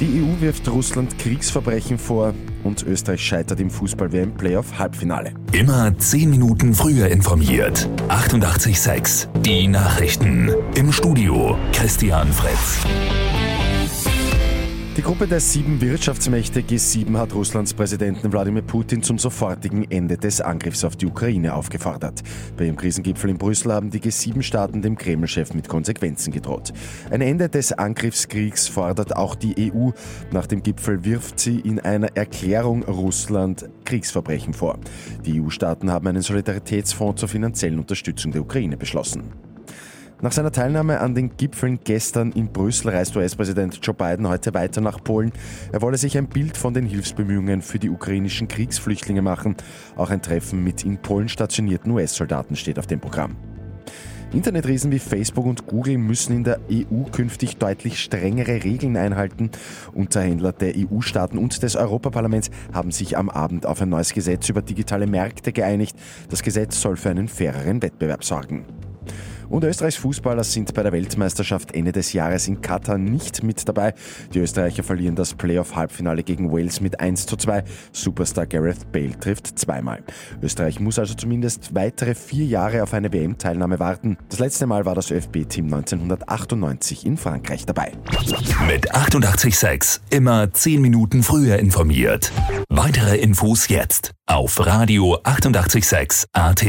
Die EU wirft Russland Kriegsverbrechen vor und Österreich scheitert im Fußball-WM-Playoff-Halbfinale. Immer 10 Minuten früher informiert. 88.6 Die Nachrichten. Im Studio Christian Fritz. Die Gruppe der sieben Wirtschaftsmächte G7 hat Russlands Präsidenten Wladimir Putin zum sofortigen Ende des Angriffs auf die Ukraine aufgefordert. Bei ihrem Krisengipfel in Brüssel haben die G7-Staaten dem Kreml-Chef mit Konsequenzen gedroht. Ein Ende des Angriffskriegs fordert auch die EU. Nach dem Gipfel wirft sie in einer Erklärung Russland Kriegsverbrechen vor. Die EU-Staaten haben einen Solidaritätsfonds zur finanziellen Unterstützung der Ukraine beschlossen. Nach seiner Teilnahme an den Gipfeln gestern in Brüssel reist US-Präsident Joe Biden heute weiter nach Polen. Er wolle sich ein Bild von den Hilfsbemühungen für die ukrainischen Kriegsflüchtlinge machen. Auch ein Treffen mit in Polen stationierten US-Soldaten steht auf dem Programm. Internetriesen wie Facebook und Google müssen in der EU künftig deutlich strengere Regeln einhalten. Unterhändler der EU-Staaten und des Europaparlaments haben sich am Abend auf ein neues Gesetz über digitale Märkte geeinigt. Das Gesetz soll für einen faireren Wettbewerb sorgen. Und Österreichs Fußballer sind bei der Weltmeisterschaft Ende des Jahres in Katar nicht mit dabei. Die Österreicher verlieren das Playoff-Halbfinale gegen Wales mit 1 zu 2. Superstar Gareth Bale trifft zweimal. Österreich muss also zumindest weitere vier Jahre auf eine WM-Teilnahme warten. Das letzte Mal war das ÖFB-Team 1998 in Frankreich dabei. Mit 886 immer 10 Minuten früher informiert. Weitere Infos jetzt auf Radio 886 AT.